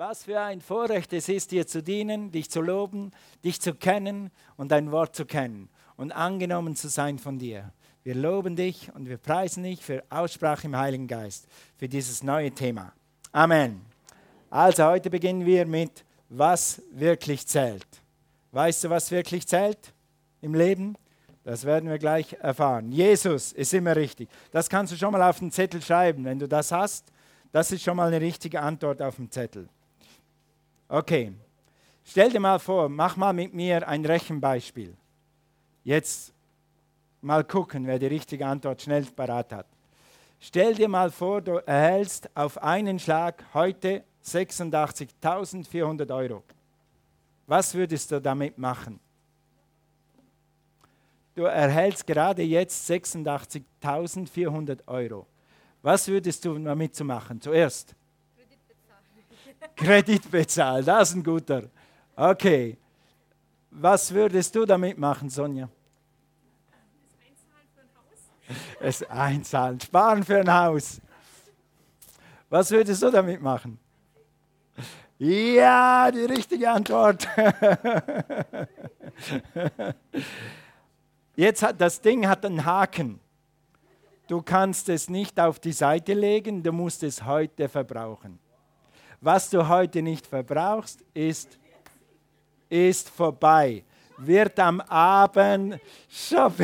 Was für ein Vorrecht es ist, dir zu dienen, dich zu loben, dich zu kennen und dein Wort zu kennen und angenommen zu sein von dir. Wir loben dich und wir preisen dich für Aussprache im Heiligen Geist, für dieses neue Thema. Amen. Also heute beginnen wir mit, was wirklich zählt. Weißt du, was wirklich zählt im Leben? Das werden wir gleich erfahren. Jesus ist immer richtig. Das kannst du schon mal auf den Zettel schreiben. Wenn du das hast, das ist schon mal eine richtige Antwort auf dem Zettel. Okay, stell dir mal vor, mach mal mit mir ein Rechenbeispiel. Jetzt mal gucken, wer die richtige Antwort schnell parat hat. Stell dir mal vor, du erhältst auf einen Schlag heute 86.400 Euro. Was würdest du damit machen? Du erhältst gerade jetzt 86.400 Euro. Was würdest du damit machen? Zuerst? Kredit bezahlen, das ist ein guter. Okay. Was würdest du damit machen, Sonja? Es einzahlen, sparen für ein Haus. Was würdest du damit machen? Ja, die richtige Antwort. Jetzt hat das Ding hat einen Haken. Du kannst es nicht auf die Seite legen, du musst es heute verbrauchen. Was du heute nicht verbrauchst, ist, ist vorbei wird am Abend,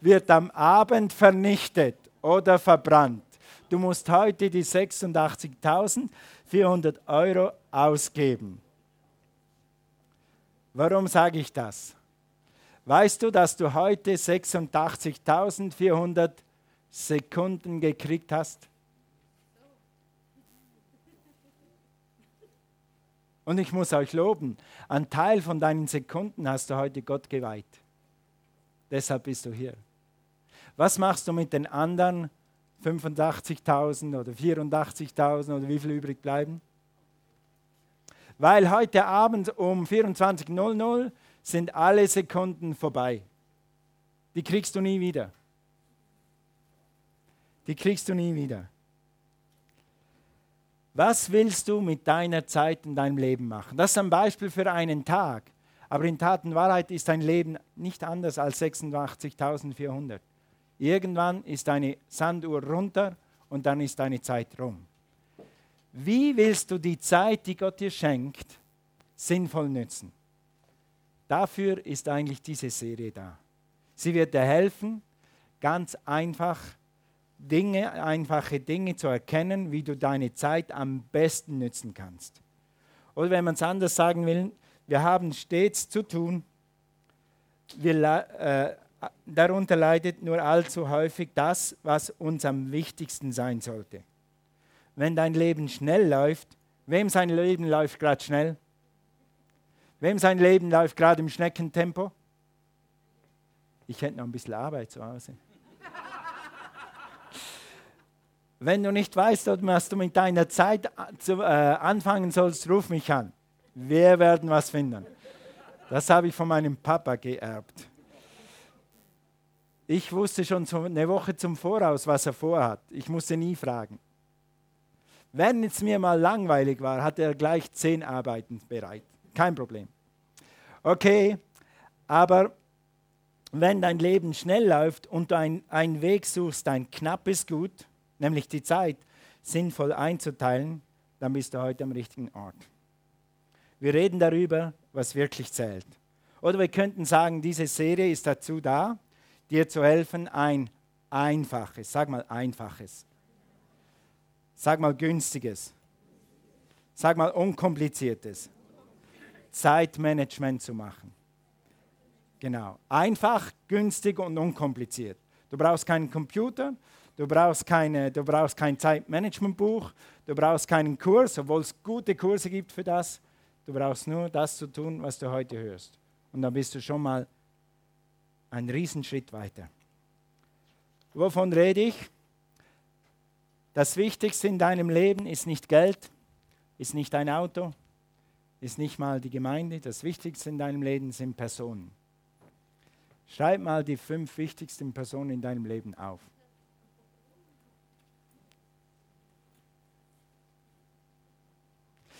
wird am Abend vernichtet oder verbrannt. Du musst heute die 86.400 Euro ausgeben. Warum sage ich das? Weißt du, dass du heute 86.400 Sekunden gekriegt hast? Und ich muss euch loben, ein Teil von deinen Sekunden hast du heute Gott geweiht. Deshalb bist du hier. Was machst du mit den anderen 85.000 oder 84.000 oder wie viel übrig bleiben? Weil heute Abend um 24.00 sind alle Sekunden vorbei. Die kriegst du nie wieder. Die kriegst du nie wieder. Was willst du mit deiner Zeit in deinem Leben machen? Das ist ein Beispiel für einen Tag. Aber in Tat und Wahrheit ist dein Leben nicht anders als 86.400. Irgendwann ist deine Sanduhr runter und dann ist deine Zeit rum. Wie willst du die Zeit, die Gott dir schenkt, sinnvoll nützen? Dafür ist eigentlich diese Serie da. Sie wird dir helfen, ganz einfach Dinge, einfache Dinge zu erkennen, wie du deine Zeit am besten nützen kannst. Oder wenn man es anders sagen will, wir haben stets zu tun, wir, äh, darunter leidet nur allzu häufig das, was uns am wichtigsten sein sollte. Wenn dein Leben schnell läuft, wem sein Leben läuft gerade schnell? Wem sein Leben läuft gerade im Schneckentempo? Ich hätte noch ein bisschen Arbeit zu Hause. Wenn du nicht weißt, was du mit deiner Zeit zu, äh, anfangen sollst, ruf mich an. Wir werden was finden. Das habe ich von meinem Papa geerbt. Ich wusste schon eine Woche zum Voraus, was er vorhat. Ich musste nie fragen. Wenn es mir mal langweilig war, hatte er gleich zehn Arbeiten bereit. Kein Problem. Okay, aber wenn dein Leben schnell läuft und du einen Weg suchst, ein knappes Gut, nämlich die Zeit, sinnvoll einzuteilen, dann bist du heute am richtigen Ort. Wir reden darüber, was wirklich zählt. Oder wir könnten sagen, diese Serie ist dazu da, dir zu helfen, ein einfaches, sag mal einfaches, sag mal günstiges, sag mal unkompliziertes Zeitmanagement zu machen. Genau, einfach, günstig und unkompliziert. Du brauchst keinen Computer, Du brauchst, keine, du brauchst kein Zeitmanagementbuch, du brauchst keinen Kurs, obwohl es gute Kurse gibt für das. Du brauchst nur das zu tun, was du heute hörst. Und dann bist du schon mal einen Riesenschritt weiter. Wovon rede ich? Das Wichtigste in deinem Leben ist nicht Geld, ist nicht dein Auto, ist nicht mal die Gemeinde. Das Wichtigste in deinem Leben sind Personen. Schreib mal die fünf wichtigsten Personen in deinem Leben auf.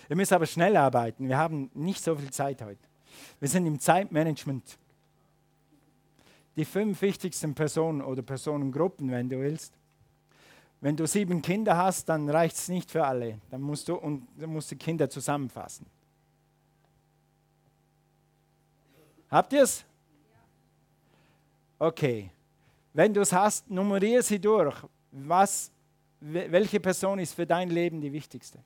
Ihr müsst aber schnell arbeiten. Wir haben nicht so viel Zeit heute. Wir sind im Zeitmanagement. Die fünf wichtigsten Personen oder Personengruppen, wenn du willst. Wenn du sieben Kinder hast, dann reicht es nicht für alle. Dann musst du, und, dann musst die Kinder zusammenfassen. Habt ihr es? Okay. Wenn du es hast, nummeriere sie durch. Was, welche Person ist für dein Leben die wichtigste?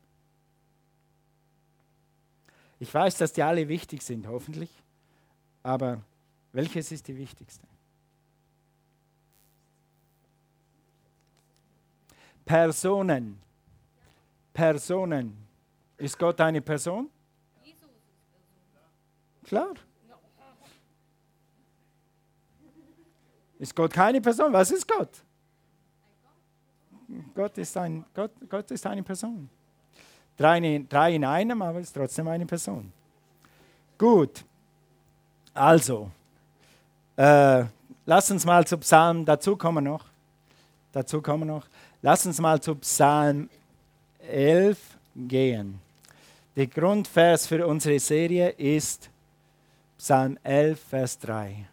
Ich weiß, dass die alle wichtig sind, hoffentlich. Aber welches ist die wichtigste? Personen. Personen. Ist Gott eine Person? Klar. Ist Gott keine Person? Was ist Gott? Gott ist, ein, Gott, Gott ist eine Person. Drei, drei in einem, aber ist trotzdem eine Person. Gut. Also, äh, lass uns mal zu Psalm, dazu kommen noch. Dazu kommen noch. Lass uns mal zu Psalm 11 gehen. Der Grundvers für unsere Serie ist Psalm 11, Vers 3.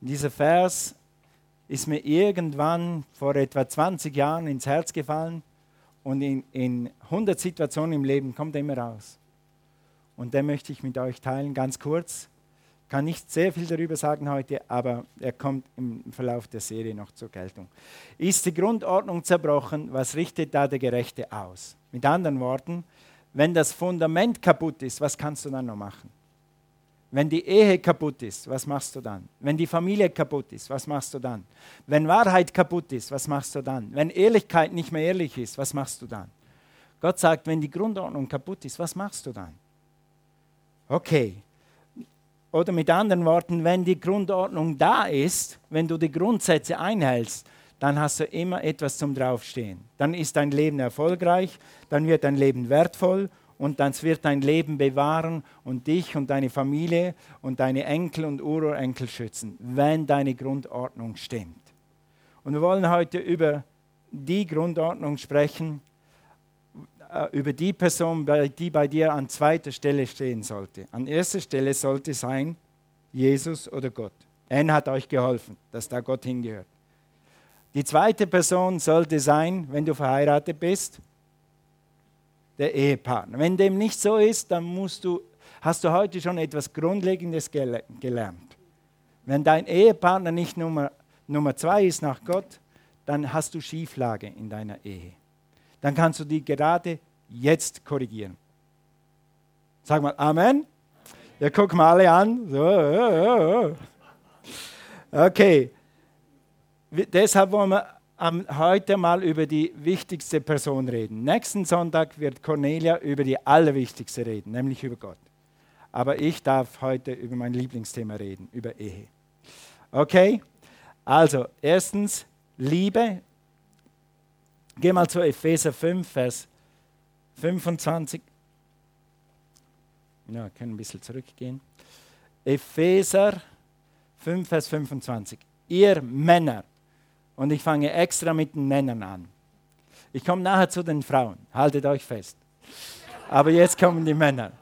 Dieser Vers ist mir irgendwann vor etwa 20 Jahren ins Herz gefallen und in, in 100 Situationen im Leben kommt er immer raus. Und den möchte ich mit euch teilen, ganz kurz. Kann nicht sehr viel darüber sagen heute, aber er kommt im Verlauf der Serie noch zur Geltung. Ist die Grundordnung zerbrochen, was richtet da der Gerechte aus? Mit anderen Worten, wenn das Fundament kaputt ist, was kannst du dann noch machen? Wenn die Ehe kaputt ist, was machst du dann? Wenn die Familie kaputt ist, was machst du dann? Wenn Wahrheit kaputt ist, was machst du dann? Wenn Ehrlichkeit nicht mehr ehrlich ist, was machst du dann? Gott sagt, wenn die Grundordnung kaputt ist, was machst du dann? Okay. Oder mit anderen Worten, wenn die Grundordnung da ist, wenn du die Grundsätze einhältst, dann hast du immer etwas zum Draufstehen. Dann ist dein Leben erfolgreich, dann wird dein Leben wertvoll und dann wird dein Leben bewahren und dich und deine Familie und deine Enkel und Urenkel schützen, wenn deine Grundordnung stimmt. Und wir wollen heute über die Grundordnung sprechen, äh, über die Person, die bei dir an zweiter Stelle stehen sollte. An erster Stelle sollte sein Jesus oder Gott. Er hat euch geholfen, dass da Gott hingehört. Die zweite Person sollte sein, wenn du verheiratet bist, der Ehepartner. Wenn dem nicht so ist, dann musst du, hast du heute schon etwas Grundlegendes gelernt. Wenn dein Ehepartner nicht Nummer, Nummer zwei ist nach Gott, dann hast du Schieflage in deiner Ehe. Dann kannst du die gerade jetzt korrigieren. Sag mal Amen. Ja, guck mal alle an. So, okay. Deshalb wollen wir heute mal über die wichtigste Person reden. Nächsten Sonntag wird Cornelia über die allerwichtigste reden, nämlich über Gott. Aber ich darf heute über mein Lieblingsthema reden, über Ehe. Okay? Also, erstens, Liebe. Geh mal zu Epheser 5, Vers 25. Ja, können ein bisschen zurückgehen. Epheser 5, Vers 25. Ihr Männer, und ich fange extra mit den Männern an. Ich komme nachher zu den Frauen, haltet euch fest. Aber jetzt kommen die Männer.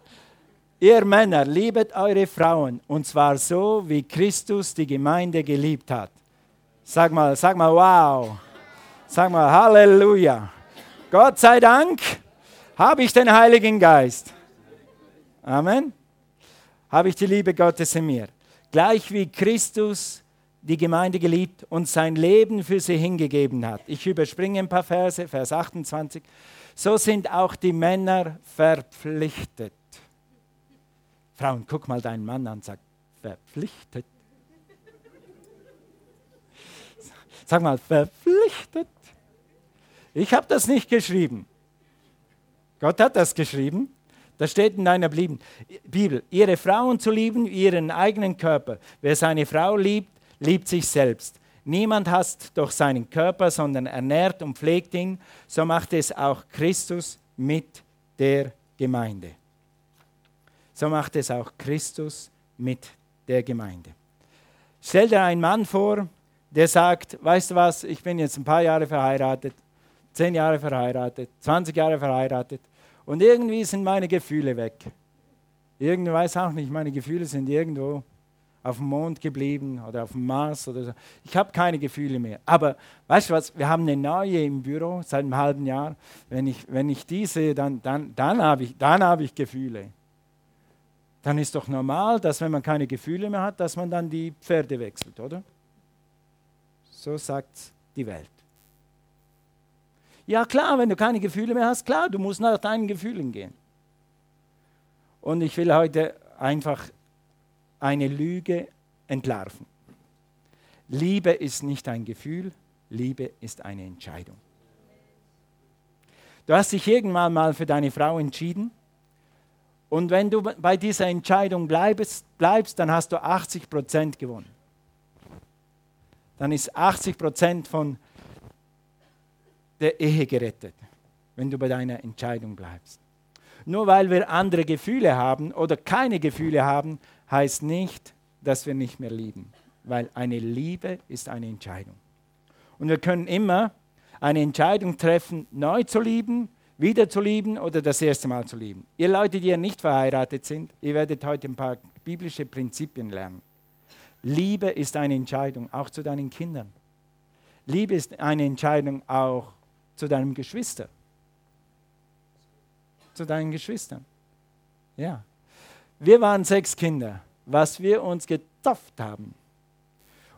Ihr Männer, liebet eure Frauen, und zwar so, wie Christus die Gemeinde geliebt hat. Sag mal, sag mal, wow. Sag mal, Halleluja. Gott sei Dank habe ich den Heiligen Geist. Amen. Habe ich die Liebe Gottes in mir. Gleich wie Christus die Gemeinde geliebt und sein Leben für sie hingegeben hat. Ich überspringe ein paar Verse, Vers 28. So sind auch die Männer verpflichtet. Frauen, guck mal deinen Mann an, sag, verpflichtet. Sag mal, verpflichtet. Ich habe das nicht geschrieben. Gott hat das geschrieben. Das steht in deiner Bibel. Ihre Frauen zu lieben, ihren eigenen Körper. Wer seine Frau liebt, liebt sich selbst. Niemand hasst doch seinen Körper, sondern ernährt und pflegt ihn. So macht es auch Christus mit der Gemeinde. So macht es auch Christus mit der Gemeinde. Stell dir einen Mann vor, der sagt, weißt du was, ich bin jetzt ein paar Jahre verheiratet, zehn Jahre verheiratet, 20 Jahre verheiratet Und irgendwie sind meine Gefühle weg. Irgendwie weiß auch nicht, meine Gefühle sind irgendwo auf dem Mond geblieben oder auf dem Mars oder so. Ich habe keine Gefühle mehr. Aber weißt du was, wir haben eine neue im Büro seit einem halben Jahr. Wenn ich, wenn ich die sehe, dann, dann, dann habe ich, hab ich Gefühle. Dann ist doch normal, dass wenn man keine Gefühle mehr hat, dass man dann die Pferde wechselt, oder? So sagt die Welt. Ja klar, wenn du keine Gefühle mehr hast, klar, du musst nach deinen Gefühlen gehen. Und ich will heute einfach eine Lüge entlarven. Liebe ist nicht ein Gefühl, Liebe ist eine Entscheidung. Du hast dich irgendwann mal für deine Frau entschieden und wenn du bei dieser Entscheidung bleibst, bleibst dann hast du 80 Prozent gewonnen. Dann ist 80 Prozent von der Ehe gerettet, wenn du bei deiner Entscheidung bleibst. Nur weil wir andere Gefühle haben oder keine Gefühle haben, heißt nicht, dass wir nicht mehr lieben, weil eine Liebe ist eine Entscheidung. Und wir können immer eine Entscheidung treffen, neu zu lieben, wieder zu lieben oder das erste Mal zu lieben. Ihr Leute, die ja nicht verheiratet sind, ihr werdet heute ein paar biblische Prinzipien lernen. Liebe ist eine Entscheidung, auch zu deinen Kindern. Liebe ist eine Entscheidung auch zu deinem Geschwister. Zu deinen Geschwistern. Ja. Wir waren sechs Kinder, was wir uns getopft haben.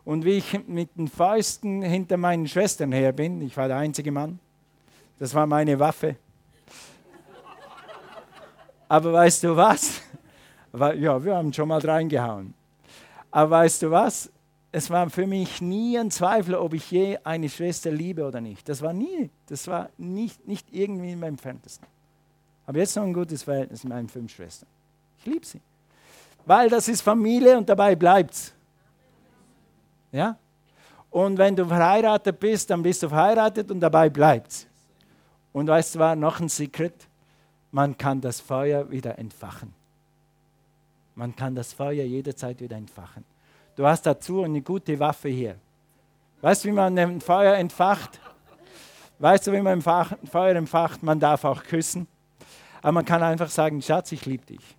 Und wie ich mit den Fäusten hinter meinen Schwestern her bin, ich war der einzige Mann, das war meine Waffe. Aber weißt du was? Ja, wir haben schon mal reingehauen. Aber weißt du was? es war für mich nie ein Zweifel, ob ich je eine Schwester liebe oder nicht. Das war nie, das war nicht, nicht irgendwie meinem Entferntesten. Aber jetzt noch ein gutes Verhältnis mit meinen fünf Schwestern. Ich liebe sie. Weil das ist Familie und dabei bleibt es. Ja? Und wenn du verheiratet bist, dann bist du verheiratet und dabei bleibt es. Und weißt du, war noch ein Secret? Man kann das Feuer wieder entfachen. Man kann das Feuer jederzeit wieder entfachen. Du hast dazu eine gute Waffe hier. Weißt du, wie man ein Feuer entfacht? Weißt du, wie man ein Feuer entfacht? Man darf auch küssen. Aber man kann einfach sagen, Schatz, ich liebe dich.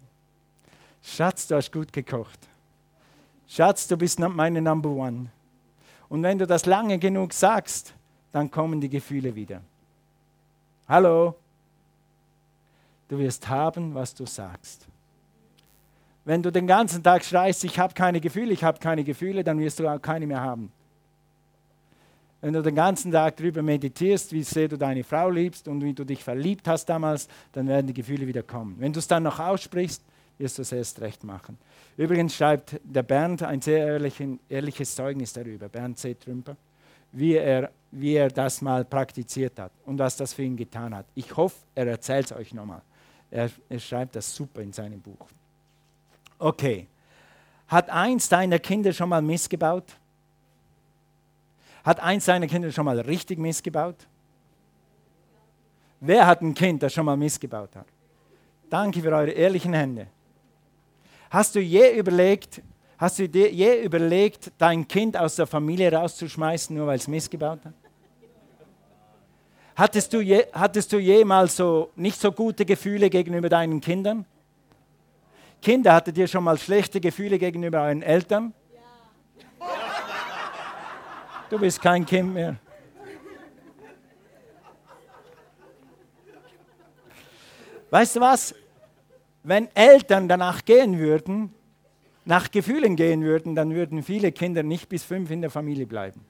Schatz, du hast gut gekocht. Schatz, du bist meine Number One. Und wenn du das lange genug sagst, dann kommen die Gefühle wieder. Hallo? Du wirst haben, was du sagst. Wenn du den ganzen Tag schreist, ich habe keine Gefühle, ich habe keine Gefühle, dann wirst du auch keine mehr haben. Wenn du den ganzen Tag darüber meditierst, wie sehr du deine Frau liebst und wie du dich verliebt hast damals, dann werden die Gefühle wieder kommen. Wenn du es dann noch aussprichst, wirst du es erst recht machen. Übrigens schreibt der Bernd ein sehr ehrlichen, ehrliches Zeugnis darüber, Bernd C. Trümper, wie er, wie er das mal praktiziert hat und was das für ihn getan hat. Ich hoffe, er erzählt es euch nochmal. Er, er schreibt das super in seinem Buch. Okay. Hat eins deiner Kinder schon mal missgebaut? Hat eins deiner Kinder schon mal richtig missgebaut? Wer hat ein Kind, das schon mal missgebaut hat? Danke für eure ehrlichen Hände. Hast du je überlegt, hast du dir je überlegt, dein Kind aus der Familie rauszuschmeißen, nur weil es missgebaut hat? Hattest du, je, hattest du jemals so nicht so gute Gefühle gegenüber deinen Kindern? Kinder, hattet ihr schon mal schlechte Gefühle gegenüber euren Eltern? Ja. Du bist kein Kind mehr. Weißt du was? Wenn Eltern danach gehen würden, nach Gefühlen gehen würden, dann würden viele Kinder nicht bis fünf in der Familie bleiben.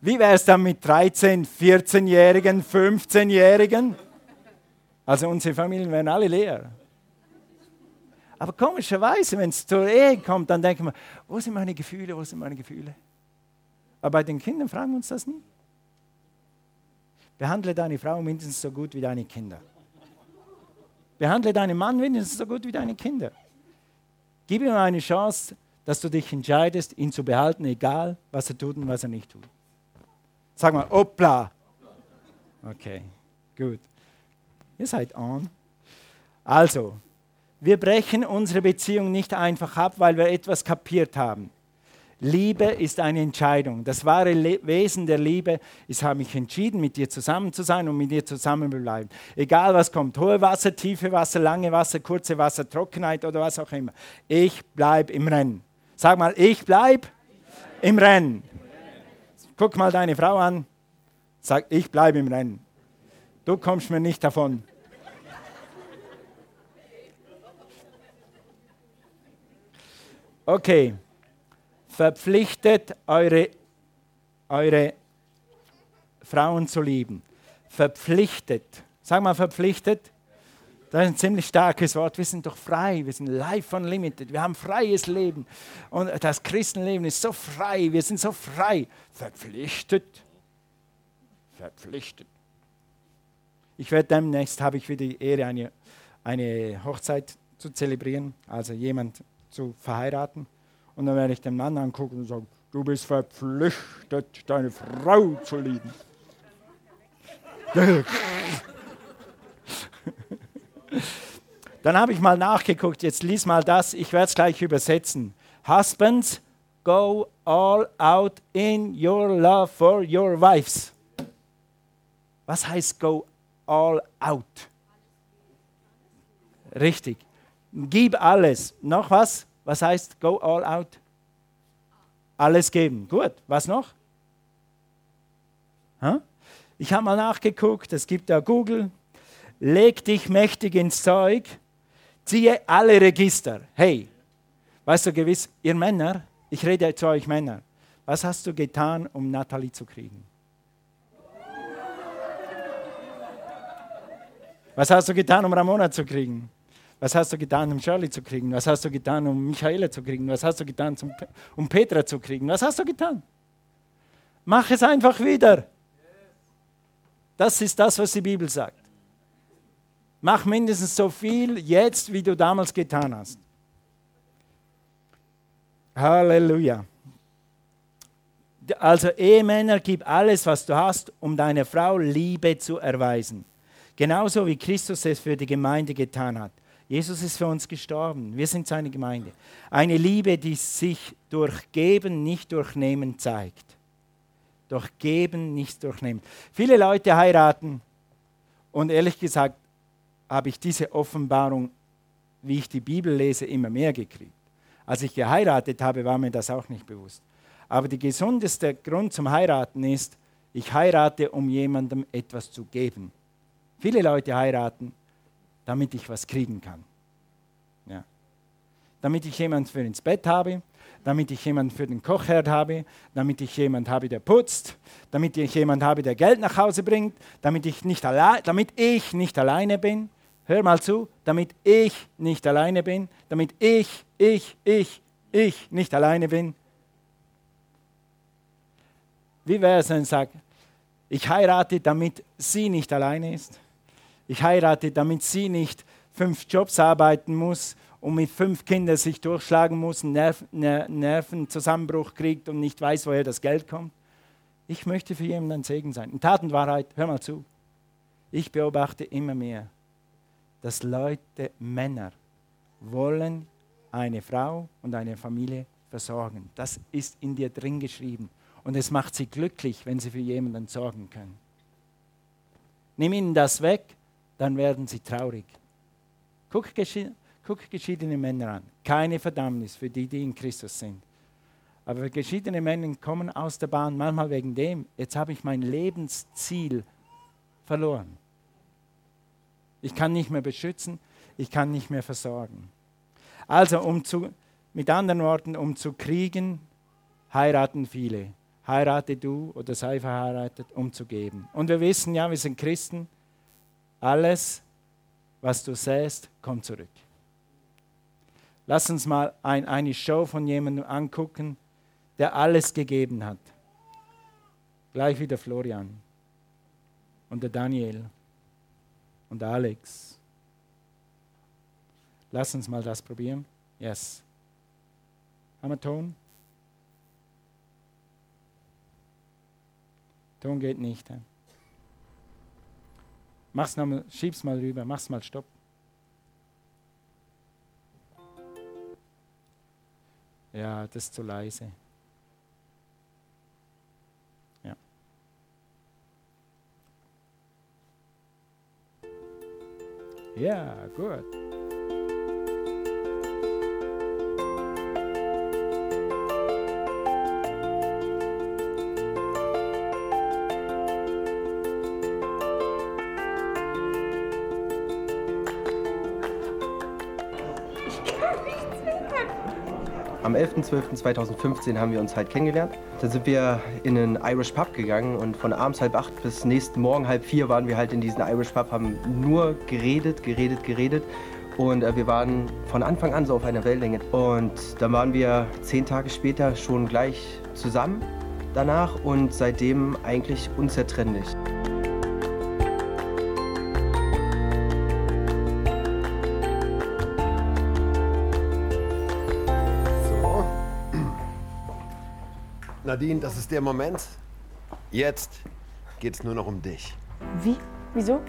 Wie wäre es dann mit 13, 14-Jährigen, 15-Jährigen? Also unsere Familien wären alle leer. Aber komischerweise, wenn es zur Ehe kommt, dann denken wir, wo sind meine Gefühle, wo sind meine Gefühle? Aber bei den Kindern fragen wir uns das nie. Behandle deine Frau mindestens so gut wie deine Kinder. Behandle deinen Mann mindestens so gut wie deine Kinder. Gib ihm eine Chance, dass du dich entscheidest, ihn zu behalten, egal was er tut und was er nicht tut. Sag mal, hoppla. Okay, gut. Ihr seid on. Also, wir brechen unsere Beziehung nicht einfach ab, weil wir etwas kapiert haben. Liebe ist eine Entscheidung. Das wahre Le Wesen der Liebe ist, habe ich entschieden, mit dir zusammen zu sein und mit dir zusammen zu bleiben. Egal was kommt, hohe Wasser, tiefe Wasser, lange Wasser, kurze Wasser, Trockenheit oder was auch immer. Ich bleibe im Rennen. Sag mal, ich bleibe im Rennen. Guck mal deine Frau an. Sag, ich bleibe im Rennen. Du kommst mir nicht davon. Okay verpflichtet eure, eure Frauen zu lieben. Verpflichtet. Sag mal verpflichtet. Das ist ein ziemlich starkes Wort. Wir sind doch frei. Wir sind life unlimited. Wir haben freies Leben. Und das Christenleben ist so frei. Wir sind so frei. Verpflichtet. Verpflichtet. Ich werde demnächst, habe ich wieder die Ehre, eine, eine Hochzeit zu zelebrieren, also jemand zu verheiraten. Und dann werde ich den Mann angucken und sagen, du bist verpflichtet, deine Frau zu lieben. Dann habe ich mal nachgeguckt, jetzt lies mal das, ich werde es gleich übersetzen. Husbands, go all out in your love for your wives. Was heißt go all out? Richtig. Gib alles. Noch was? Was heißt go all out? Alles geben. Gut, was noch? Ich habe mal nachgeguckt, es gibt da Google. Leg dich mächtig ins Zeug, ziehe alle Register. Hey, weißt du gewiss, ihr Männer, ich rede zu euch Männer, was hast du getan, um Natalie zu kriegen? Was hast du getan, um Ramona zu kriegen? Was hast du getan, um Shirley zu kriegen? Was hast du getan, um Michaela zu kriegen? Was hast du getan, um Petra zu kriegen? Was hast du getan? Mach es einfach wieder. Das ist das, was die Bibel sagt. Mach mindestens so viel jetzt, wie du damals getan hast. Halleluja. Also Ehemänner, gib alles, was du hast, um deiner Frau Liebe zu erweisen. Genauso wie Christus es für die Gemeinde getan hat. Jesus ist für uns gestorben. Wir sind seine Gemeinde. Eine Liebe, die sich durch Geben, nicht durch Nehmen zeigt. Durch Geben, nicht durch Nehmen. Viele Leute heiraten und ehrlich gesagt habe ich diese Offenbarung, wie ich die Bibel lese, immer mehr gekriegt. Als ich geheiratet habe, war mir das auch nicht bewusst. Aber der gesundeste Grund zum Heiraten ist, ich heirate, um jemandem etwas zu geben. Viele Leute heiraten, damit ich was kriegen kann. Ja. Damit ich jemanden für ins Bett habe, damit ich jemanden für den Kochherd habe, damit ich jemanden habe, der putzt, damit ich jemanden habe, der Geld nach Hause bringt, damit ich nicht, alle damit ich nicht alleine bin. Hör mal zu, damit ich nicht alleine bin, damit ich, ich, ich, ich nicht alleine bin. Wie wäre es, wenn ich sage, ich heirate, damit sie nicht alleine ist? Ich heirate, damit sie nicht fünf Jobs arbeiten muss und mit fünf Kindern sich durchschlagen muss, einen Nerv Nervenzusammenbruch kriegt und nicht weiß, woher das Geld kommt. Ich möchte für jemanden ein Segen sein. In Tat und Wahrheit, hör mal zu. Ich beobachte immer mehr, dass Leute, Männer, wollen eine Frau und eine Familie versorgen. Das ist in dir drin geschrieben. Und es macht sie glücklich, wenn sie für jemanden sorgen können. Nimm ihnen das weg dann werden sie traurig. Guck, guck geschiedene Männer an. Keine Verdammnis für die, die in Christus sind. Aber geschiedene Männer kommen aus der Bahn, manchmal wegen dem, jetzt habe ich mein Lebensziel verloren. Ich kann nicht mehr beschützen, ich kann nicht mehr versorgen. Also, um zu, mit anderen Worten, um zu kriegen, heiraten viele. Heirate du oder sei verheiratet, um zu geben. Und wir wissen ja, wir sind Christen, alles, was du säst, kommt zurück. Lass uns mal ein, eine Show von jemandem angucken, der alles gegeben hat. Gleich wie der Florian und der Daniel und der Alex. Lass uns mal das probieren. Yes. Haben wir Ton? Ton geht nicht. He? Mach's nochmal, schieb's mal rüber, mach's mal Stopp. Ja, das ist zu leise. Ja. Ja, gut. Am 11.12.2015 haben wir uns halt kennengelernt. Da sind wir in einen Irish Pub gegangen und von abends halb acht bis nächsten Morgen halb vier waren wir halt in diesem Irish Pub, haben nur geredet, geredet, geredet. Und äh, wir waren von Anfang an so auf einer Wellenlänge. Und dann waren wir zehn Tage später schon gleich zusammen danach und seitdem eigentlich unzertrennlich. Nadine, das ist der Moment. Jetzt geht es nur noch um dich. Wie? Wieso?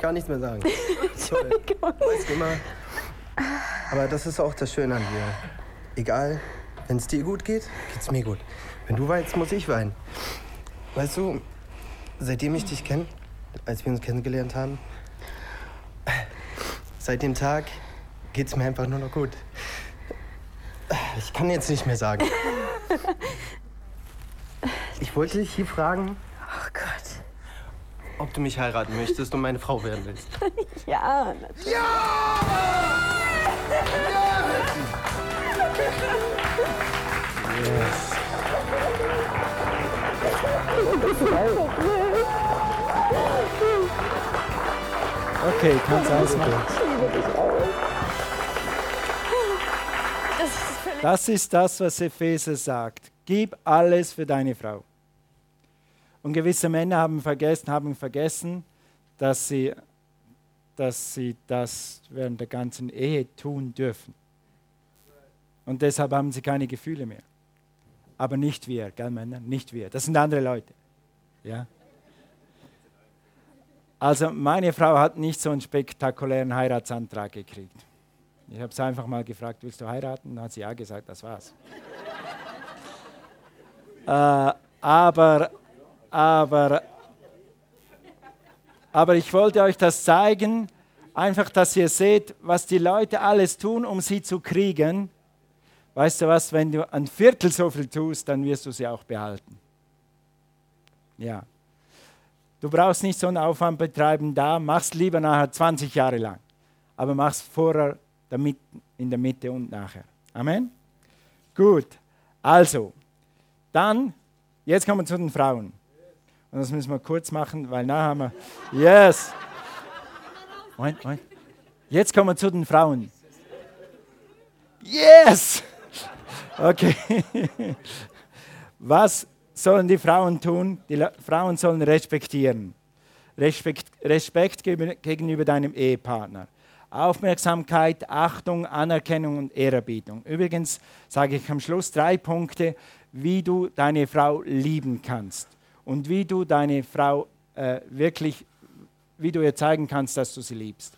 Ich gar nichts mehr sagen. Sorry. Weißt du immer. Aber das ist auch das Schöne an dir. Egal, wenn es dir gut geht, geht's mir gut. Wenn du weinst, muss ich weinen. Weißt du, seitdem ich dich kenne, als wir uns kennengelernt haben, seit dem Tag geht's mir einfach nur noch gut. Ich kann jetzt nicht mehr sagen. Ich wollte dich hier fragen. Ob du mich heiraten möchtest und meine Frau werden willst. Ja, natürlich. Okay, kannst alles machen. Das ist völlig Das ist das, was Epheser sagt. Gib alles für deine Frau. Und gewisse Männer haben vergessen, haben vergessen dass, sie, dass sie das während der ganzen Ehe tun dürfen. Und deshalb haben sie keine Gefühle mehr. Aber nicht wir, gell Männer? Nicht wir. Das sind andere Leute. Ja? Also meine Frau hat nicht so einen spektakulären Heiratsantrag gekriegt. Ich habe sie einfach mal gefragt, willst du heiraten? Dann hat sie ja gesagt, das war's. äh, aber, aber, aber ich wollte euch das zeigen, einfach, dass ihr seht, was die Leute alles tun, um sie zu kriegen. Weißt du was, wenn du ein Viertel so viel tust, dann wirst du sie auch behalten. Ja. Du brauchst nicht so einen Aufwand betreiben da, mach's lieber nachher 20 Jahre lang. Aber mach's vorher, in der Mitte und nachher. Amen? Gut. Also, dann, jetzt kommen wir zu den Frauen. Und das müssen wir kurz machen, weil nachher haben wir. Yes! Moment, Moment. Jetzt kommen wir zu den Frauen. Yes! Okay. Was sollen die Frauen tun? Die Frauen sollen respektieren. Respekt, Respekt gegenüber deinem Ehepartner. Aufmerksamkeit, Achtung, Anerkennung und Ehrerbietung. Übrigens sage ich am Schluss drei Punkte, wie du deine Frau lieben kannst und wie du deine Frau äh, wirklich, wie du ihr zeigen kannst, dass du sie liebst.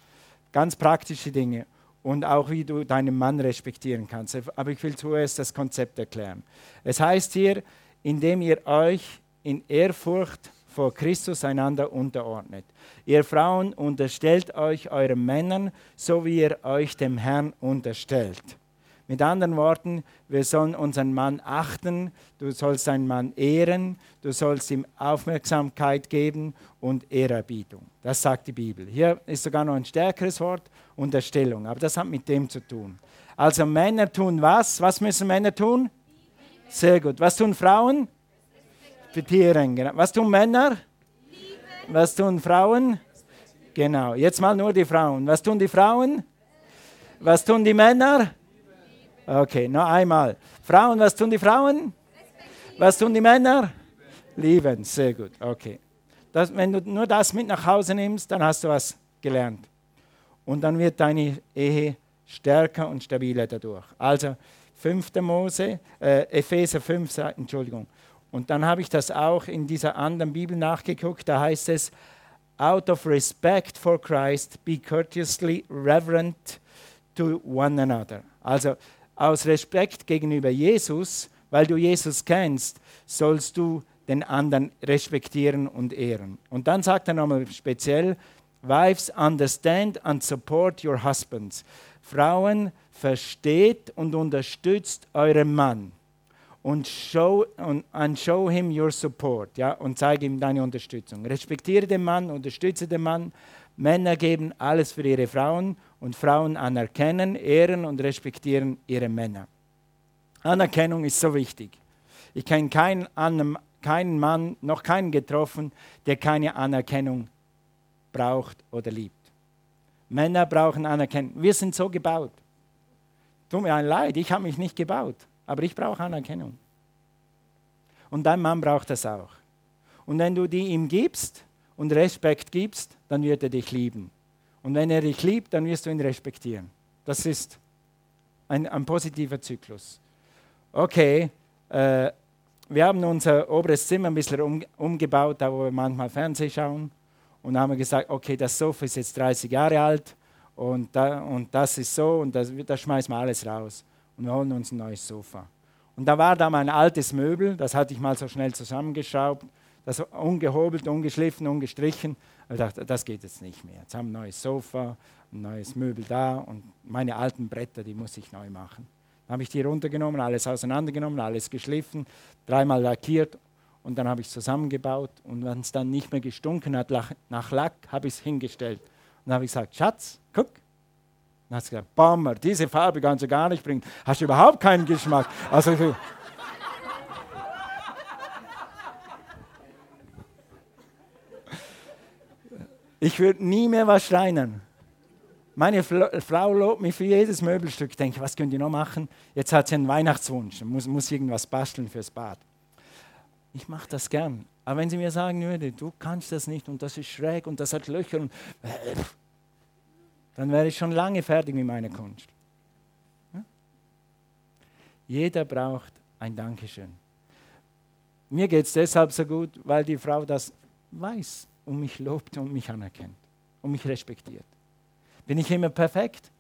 Ganz praktische Dinge und auch wie du deinen Mann respektieren kannst. Aber ich will zuerst das Konzept erklären. Es heißt hier, indem ihr euch in Ehrfurcht vor Christus einander unterordnet. Ihr Frauen unterstellt euch euren Männern, so wie ihr euch dem Herrn unterstellt. Mit anderen Worten, wir sollen unseren Mann achten, du sollst deinen Mann ehren, du sollst ihm Aufmerksamkeit geben und Ehrerbietung. Das sagt die Bibel. Hier ist sogar noch ein stärkeres Wort, Unterstellung, aber das hat mit dem zu tun. Also Männer tun was? Was müssen Männer tun? Sehr gut. Was tun Frauen? Respektieren. Was tun Männer? Was tun Frauen? Genau. Jetzt mal nur die Frauen. Was tun die Frauen? Was tun die Männer? Okay, noch einmal. Frauen, was tun die Frauen? Was tun die Männer? Lieben, sehr gut. Okay. Das, wenn du nur das mit nach Hause nimmst, dann hast du was gelernt. Und dann wird deine Ehe stärker und stabiler dadurch. Also 5. Mose, äh, Epheser 5, Entschuldigung. Und dann habe ich das auch in dieser anderen Bibel nachgeguckt, da heißt es, out of respect for Christ, be courteously reverent to one another. Also aus Respekt gegenüber Jesus, weil du Jesus kennst, sollst du den anderen respektieren und ehren. Und dann sagt er nochmal speziell, Wives, understand and support your husbands. Frauen, versteht und unterstützt euren Mann und show, und, and show him your support ja, und zeige ihm deine Unterstützung. Respektiere den Mann, unterstütze den Mann. Männer geben alles für ihre Frauen und Frauen anerkennen, ehren und respektieren ihre Männer. Anerkennung ist so wichtig. Ich kenne keinen, keinen Mann, noch keinen getroffen, der keine Anerkennung braucht oder liebt. Männer brauchen Anerkennung. Wir sind so gebaut. Tut mir ein Leid, ich habe mich nicht gebaut, aber ich brauche Anerkennung. Und dein Mann braucht das auch. Und wenn du die ihm gibst und Respekt gibst, dann wird er dich lieben. Und wenn er dich liebt, dann wirst du ihn respektieren. Das ist ein, ein positiver Zyklus. Okay, äh, wir haben unser oberes Zimmer ein bisschen um, umgebaut, da wo wir manchmal Fernsehen schauen. Und haben gesagt, okay, das Sofa ist jetzt 30 Jahre alt und, da, und das ist so und das, das schmeißen wir alles raus. Und wir holen uns ein neues Sofa. Und da war da mein altes Möbel, das hatte ich mal so schnell zusammengeschraubt, das ungehobelt, ungeschliffen, ungestrichen. Ich dachte, das geht jetzt nicht mehr. Jetzt haben wir ein neues Sofa, ein neues Möbel da und meine alten Bretter, die muss ich neu machen. Dann habe ich die runtergenommen, alles auseinandergenommen, alles geschliffen, dreimal lackiert und dann habe ich es zusammengebaut und wenn es dann nicht mehr gestunken hat nach Lack, habe ich es hingestellt. Und dann habe ich gesagt, Schatz, guck. Dann hat sie gesagt, Bomber, diese Farbe kannst du gar nicht bringen. Hast du überhaupt keinen Geschmack. Also, ich würde nie mehr was schreinern. Meine Frau lobt mich für jedes Möbelstück. Ich denke, was könnt ihr noch machen? Jetzt hat sie einen Weihnachtswunsch, muss, muss irgendwas basteln fürs Bad. Ich mache das gern. Aber wenn sie mir sagen würde, du kannst das nicht und das ist schräg und das hat Löcher, und, dann wäre ich schon lange fertig mit meiner Kunst. Jeder braucht ein Dankeschön. Mir geht es deshalb so gut, weil die Frau das weiß und mich lobt und mich anerkennt und mich respektiert. Bin ich immer perfekt?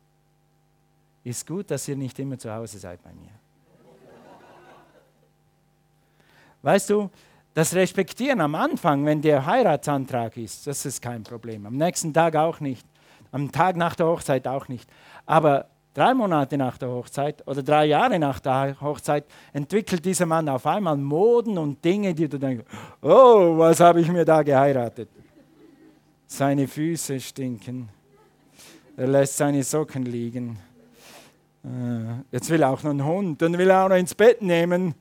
Ist gut, dass ihr nicht immer zu Hause seid bei mir. Weißt du, das Respektieren am Anfang, wenn der Heiratsantrag ist, das ist kein Problem. Am nächsten Tag auch nicht. Am Tag nach der Hochzeit auch nicht. Aber drei Monate nach der Hochzeit oder drei Jahre nach der Hochzeit entwickelt dieser Mann auf einmal Moden und Dinge, die du denkst, oh, was habe ich mir da geheiratet? Seine Füße stinken. Er lässt seine Socken liegen. Äh, jetzt will er auch noch einen Hund, dann will er auch noch ins Bett nehmen.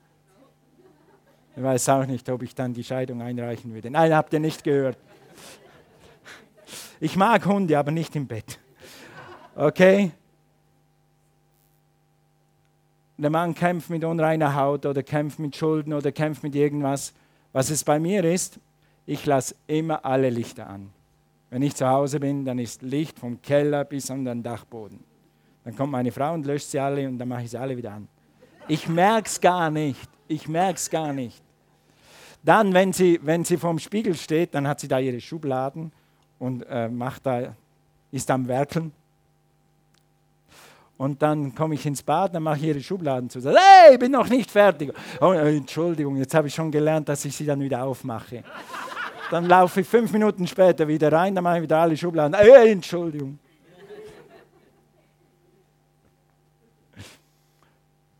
Ich weiß auch nicht, ob ich dann die Scheidung einreichen würde. Nein, habt ihr nicht gehört. Ich mag Hunde, aber nicht im Bett. Okay? Der Mann kämpft mit unreiner Haut oder kämpft mit Schulden oder kämpft mit irgendwas. Was es bei mir ist, ich lasse immer alle Lichter an. Wenn ich zu Hause bin, dann ist Licht vom Keller bis an den Dachboden. Dann kommt meine Frau und löscht sie alle und dann mache ich sie alle wieder an. Ich merke es gar nicht. Ich merke es gar nicht. Dann, wenn sie, wenn sie vorm Spiegel steht, dann hat sie da ihre Schubladen und äh, macht da, ist am Werkeln. Und dann komme ich ins Bad, dann mache ich ihre Schubladen zu. Hey, ich bin noch nicht fertig. Oh, äh, Entschuldigung, jetzt habe ich schon gelernt, dass ich sie dann wieder aufmache. Dann laufe ich fünf Minuten später wieder rein, dann mache ich wieder alle Schubladen. Hey, Entschuldigung.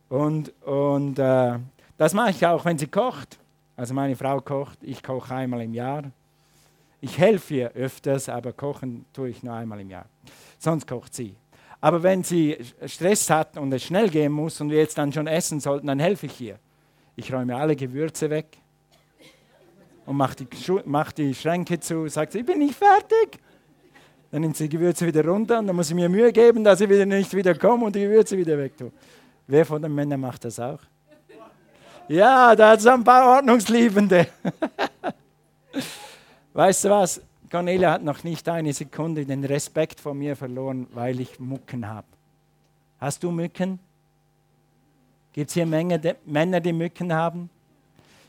Und, und äh, das mache ich auch, wenn sie kocht. Also meine Frau kocht, ich koche einmal im Jahr. Ich helfe ihr öfters, aber kochen tue ich nur einmal im Jahr. Sonst kocht sie. Aber wenn sie Stress hat und es schnell gehen muss und wir jetzt dann schon essen sollten, dann helfe ich ihr. Ich räume alle Gewürze weg und mache die, mach die Schränke zu, sagt sie, ich bin nicht fertig. Dann nimmt sie die Gewürze wieder runter und dann muss ich mir Mühe geben, dass ich wieder nicht wieder komme und die Gewürze wieder weg tue. Wer von den Männern macht das auch? Ja, da es ein paar Ordnungsliebende. weißt du was? Cornelia hat noch nicht eine Sekunde den Respekt vor mir verloren, weil ich Mucken habe. Hast du Mücken? Gibt es hier Männer, die Mücken haben?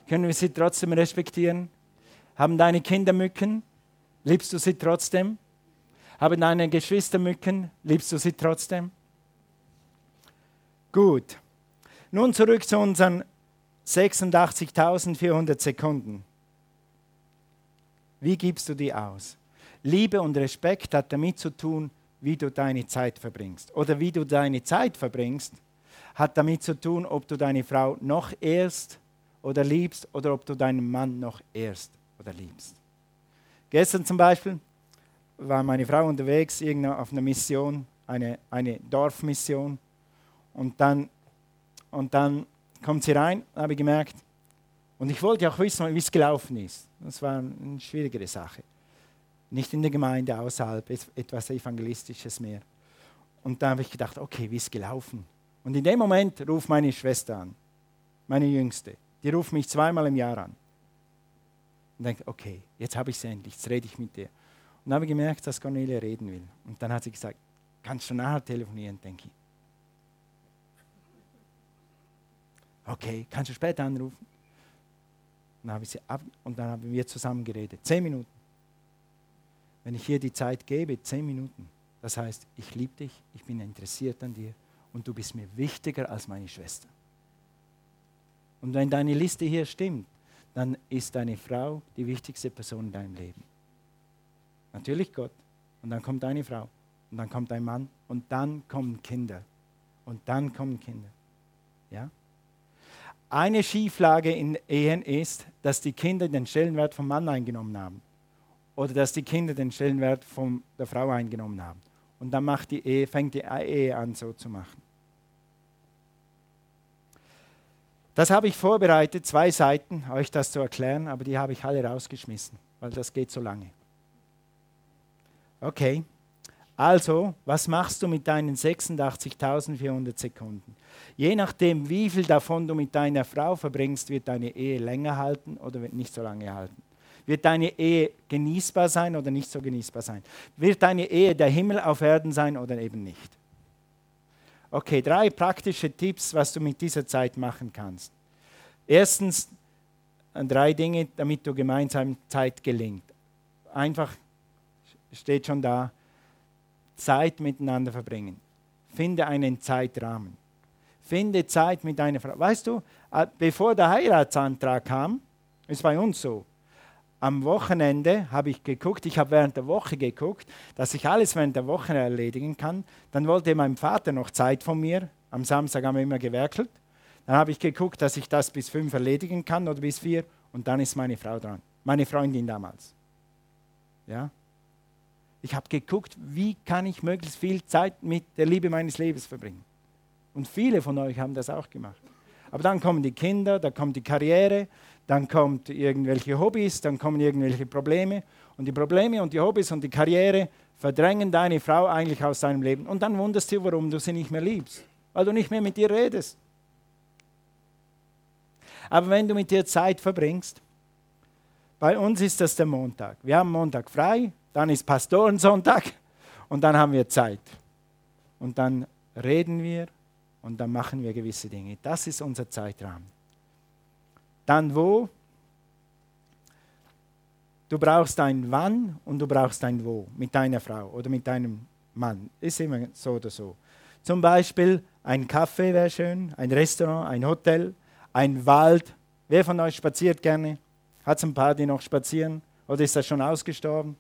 Können wir sie trotzdem respektieren? Haben deine Kinder Mücken? Liebst du sie trotzdem? Haben deine Geschwister Mücken? Liebst du sie trotzdem? Gut. Nun zurück zu unseren 86.400 Sekunden. Wie gibst du die aus? Liebe und Respekt hat damit zu tun, wie du deine Zeit verbringst. Oder wie du deine Zeit verbringst, hat damit zu tun, ob du deine Frau noch erst oder liebst oder ob du deinen Mann noch erst oder liebst. Gestern zum Beispiel war meine Frau unterwegs auf einer Mission, eine, eine Dorfmission. Und dann, und dann kommt sie rein, habe ich gemerkt, und ich wollte auch wissen, wie es gelaufen ist. Das war eine schwierigere Sache. Nicht in der Gemeinde, außerhalb, etwas Evangelistisches mehr. Und da habe ich gedacht, okay, wie ist gelaufen? Und in dem Moment ruft meine Schwester an, meine Jüngste. Die ruft mich zweimal im Jahr an. Und denkt, okay, jetzt habe ich es endlich, jetzt rede ich mit dir. Und dann habe ich gemerkt, dass Cornelia reden will. Und dann hat sie gesagt, kannst du nachher telefonieren, denke ich. Okay, kannst du später anrufen? Und dann, habe ich sie ab und dann haben wir zusammen geredet. Zehn Minuten. Wenn ich hier die Zeit gebe, zehn Minuten. Das heißt, ich liebe dich, ich bin interessiert an dir und du bist mir wichtiger als meine Schwester. Und wenn deine Liste hier stimmt, dann ist deine Frau die wichtigste Person in deinem Leben. Natürlich Gott. Und dann kommt deine Frau. Und dann kommt dein Mann. Und dann kommen Kinder. Und dann kommen Kinder. Ja? Eine Schieflage in Ehen ist, dass die Kinder den Stellenwert vom Mann eingenommen haben. Oder dass die Kinder den Stellenwert von der Frau eingenommen haben. Und dann macht die Ehe, fängt die Ehe an, so zu machen. Das habe ich vorbereitet, zwei Seiten, euch das zu erklären, aber die habe ich alle rausgeschmissen, weil das geht so lange. Okay, also, was machst du mit deinen 86.400 Sekunden? Je nachdem, wie viel davon du mit deiner Frau verbringst, wird deine Ehe länger halten oder wird nicht so lange halten. Wird deine Ehe genießbar sein oder nicht so genießbar sein? Wird deine Ehe der Himmel auf Erden sein oder eben nicht? Okay, drei praktische Tipps, was du mit dieser Zeit machen kannst. Erstens, drei Dinge, damit du gemeinsam Zeit gelingt. Einfach steht schon da, Zeit miteinander verbringen. Finde einen Zeitrahmen. Finde Zeit mit deiner Frau. Weißt du, äh, bevor der Heiratsantrag kam, ist bei uns so. Am Wochenende habe ich geguckt, ich habe während der Woche geguckt, dass ich alles während der Woche erledigen kann. Dann wollte mein Vater noch Zeit von mir. Am Samstag haben wir immer gewerkelt. Dann habe ich geguckt, dass ich das bis fünf erledigen kann oder bis vier. Und dann ist meine Frau dran. Meine Freundin damals. Ja? Ich habe geguckt, wie kann ich möglichst viel Zeit mit der Liebe meines Lebens verbringen. Und viele von euch haben das auch gemacht. Aber dann kommen die Kinder, dann kommt die Karriere, dann kommen irgendwelche Hobbys, dann kommen irgendwelche Probleme. Und die Probleme und die Hobbys und die Karriere verdrängen deine Frau eigentlich aus deinem Leben. Und dann wunderst du, warum du sie nicht mehr liebst, weil du nicht mehr mit ihr redest. Aber wenn du mit ihr Zeit verbringst, bei uns ist das der Montag. Wir haben Montag frei, dann ist Pastorensonntag und dann haben wir Zeit. Und dann reden wir und dann machen wir gewisse Dinge. Das ist unser Zeitrahmen. Dann wo? Du brauchst ein Wann und du brauchst ein Wo mit deiner Frau oder mit deinem Mann. Ist immer so oder so. Zum Beispiel ein Café wäre schön, ein Restaurant, ein Hotel, ein Wald. Wer von euch spaziert gerne? Hat es ein paar, die noch spazieren? Oder ist das schon ausgestorben?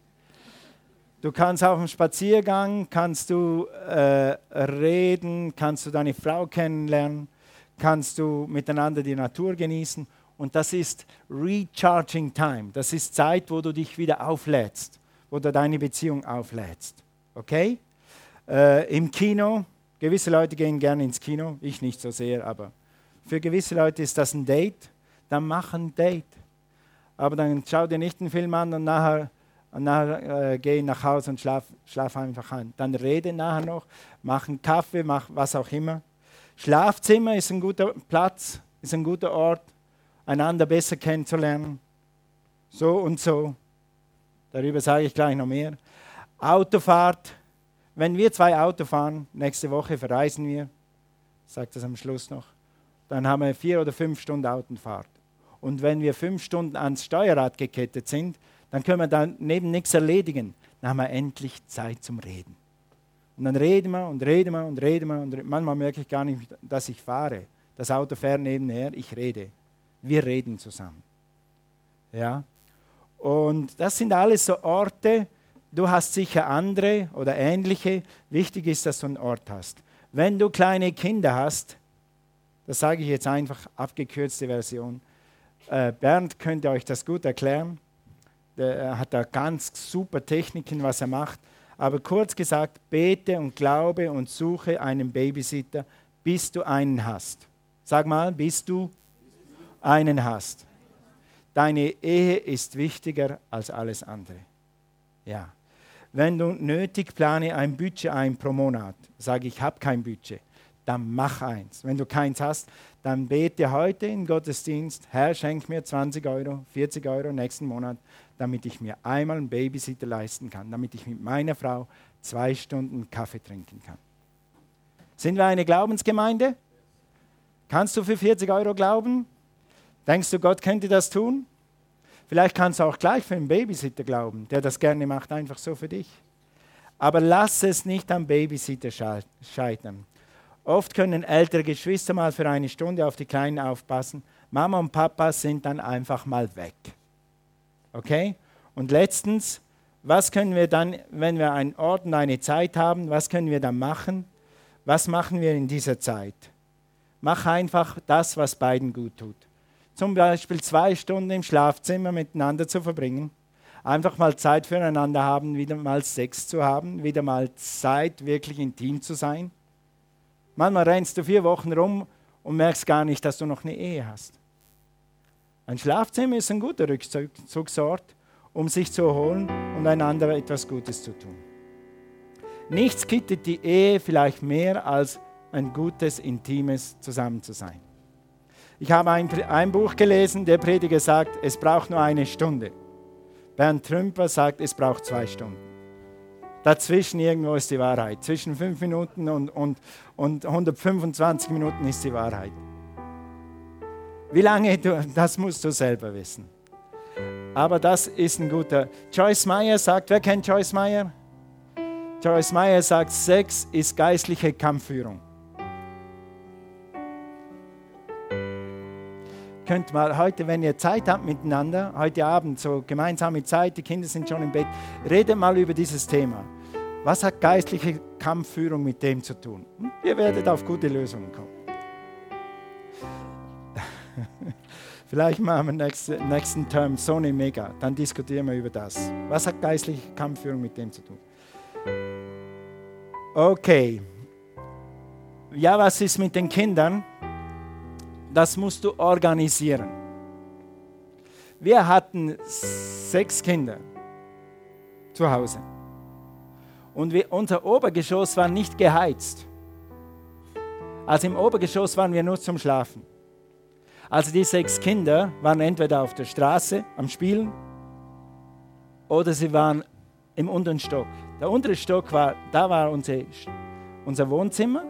Du kannst auf dem Spaziergang, kannst du äh, reden, kannst du deine Frau kennenlernen, kannst du miteinander die Natur genießen. Und das ist Recharging Time. Das ist Zeit, wo du dich wieder auflädst, wo du deine Beziehung auflädst. Okay? Äh, Im Kino, gewisse Leute gehen gerne ins Kino, ich nicht so sehr, aber für gewisse Leute ist das ein Date. Dann mach ein Date. Aber dann schau dir nicht einen Film an und nachher, und nachher äh, geh nach Hause und schlaf, schlaf einfach ein. Dann rede nachher noch, mach einen Kaffee, mach was auch immer. Schlafzimmer ist ein guter Platz, ist ein guter Ort, einander besser kennenzulernen. So und so. Darüber sage ich gleich noch mehr. Autofahrt. Wenn wir zwei Auto fahren, nächste Woche verreisen wir, sagt das am Schluss noch, dann haben wir vier oder fünf Stunden Autofahrt. Und wenn wir fünf Stunden ans Steuerrad gekettet sind, dann können wir daneben nichts erledigen. Dann haben wir endlich Zeit zum Reden. Und dann reden wir und reden wir und reden wir und manchmal merke ich gar nicht, dass ich fahre. Das Auto fährt nebenher, ich rede. Wir reden zusammen. Ja? Und das sind alles so Orte, du hast sicher andere oder ähnliche. Wichtig ist, dass du einen Ort hast. Wenn du kleine Kinder hast, das sage ich jetzt einfach abgekürzte Version, äh, Bernd könnte euch das gut erklären. Der hat da ganz super Techniken, was er macht. Aber kurz gesagt, bete und glaube und suche einen Babysitter, bis du einen hast. Sag mal, bis du einen hast. Deine Ehe ist wichtiger als alles andere. Ja. Wenn du nötig plane ein Budget ein pro Monat, sage ich, habe kein Budget, dann mach eins. Wenn du keins hast, dann bete heute im Gottesdienst, Herr, schenk mir 20 Euro, 40 Euro nächsten Monat, damit ich mir einmal einen Babysitter leisten kann, damit ich mit meiner Frau zwei Stunden Kaffee trinken kann. Sind wir eine Glaubensgemeinde? Kannst du für 40 Euro glauben? Denkst du, Gott könnte das tun? Vielleicht kannst du auch gleich für einen Babysitter glauben, der das gerne macht, einfach so für dich. Aber lass es nicht am Babysitter scheitern. Oft können ältere Geschwister mal für eine Stunde auf die Kleinen aufpassen. Mama und Papa sind dann einfach mal weg. Okay? Und letztens, was können wir dann, wenn wir einen Ort und eine Zeit haben, was können wir dann machen? Was machen wir in dieser Zeit? Mach einfach das, was beiden gut tut. Zum Beispiel zwei Stunden im Schlafzimmer miteinander zu verbringen. Einfach mal Zeit füreinander haben, wieder mal Sex zu haben, wieder mal Zeit, wirklich intim zu sein. Manchmal rennst du vier Wochen rum und merkst gar nicht, dass du noch eine Ehe hast. Ein Schlafzimmer ist ein guter Rückzugsort, um sich zu erholen und einander etwas Gutes zu tun. Nichts kittet die Ehe vielleicht mehr als ein gutes, intimes Zusammenzusein. Ich habe ein, ein Buch gelesen, der Prediger sagt, es braucht nur eine Stunde. Bernd Trümper sagt, es braucht zwei Stunden. Dazwischen irgendwo ist die Wahrheit. Zwischen fünf Minuten und, und, und 125 Minuten ist die Wahrheit. Wie lange, du, das musst du selber wissen. Aber das ist ein guter. Joyce Meyer sagt, wer kennt Joyce Meyer? Joyce Meyer sagt, Sex ist geistliche Kampfführung. Könnt mal heute, wenn ihr Zeit habt miteinander, heute Abend so gemeinsame Zeit, die Kinder sind schon im Bett, redet mal über dieses Thema. Was hat geistliche Kampfführung mit dem zu tun? Hm? Ihr werdet auf gute Lösungen kommen. Vielleicht machen wir nächsten, nächsten Term Sony Mega, dann diskutieren wir über das. Was hat geistliche Kampfführung mit dem zu tun? Okay. Ja, was ist mit den Kindern? Das musst du organisieren. Wir hatten sechs Kinder zu Hause. Und wir, unser Obergeschoss war nicht geheizt. Also im Obergeschoss waren wir nur zum Schlafen. Also die sechs Kinder waren entweder auf der Straße am Spielen oder sie waren im unteren Stock. Der untere Stock war, da war unser, unser Wohnzimmer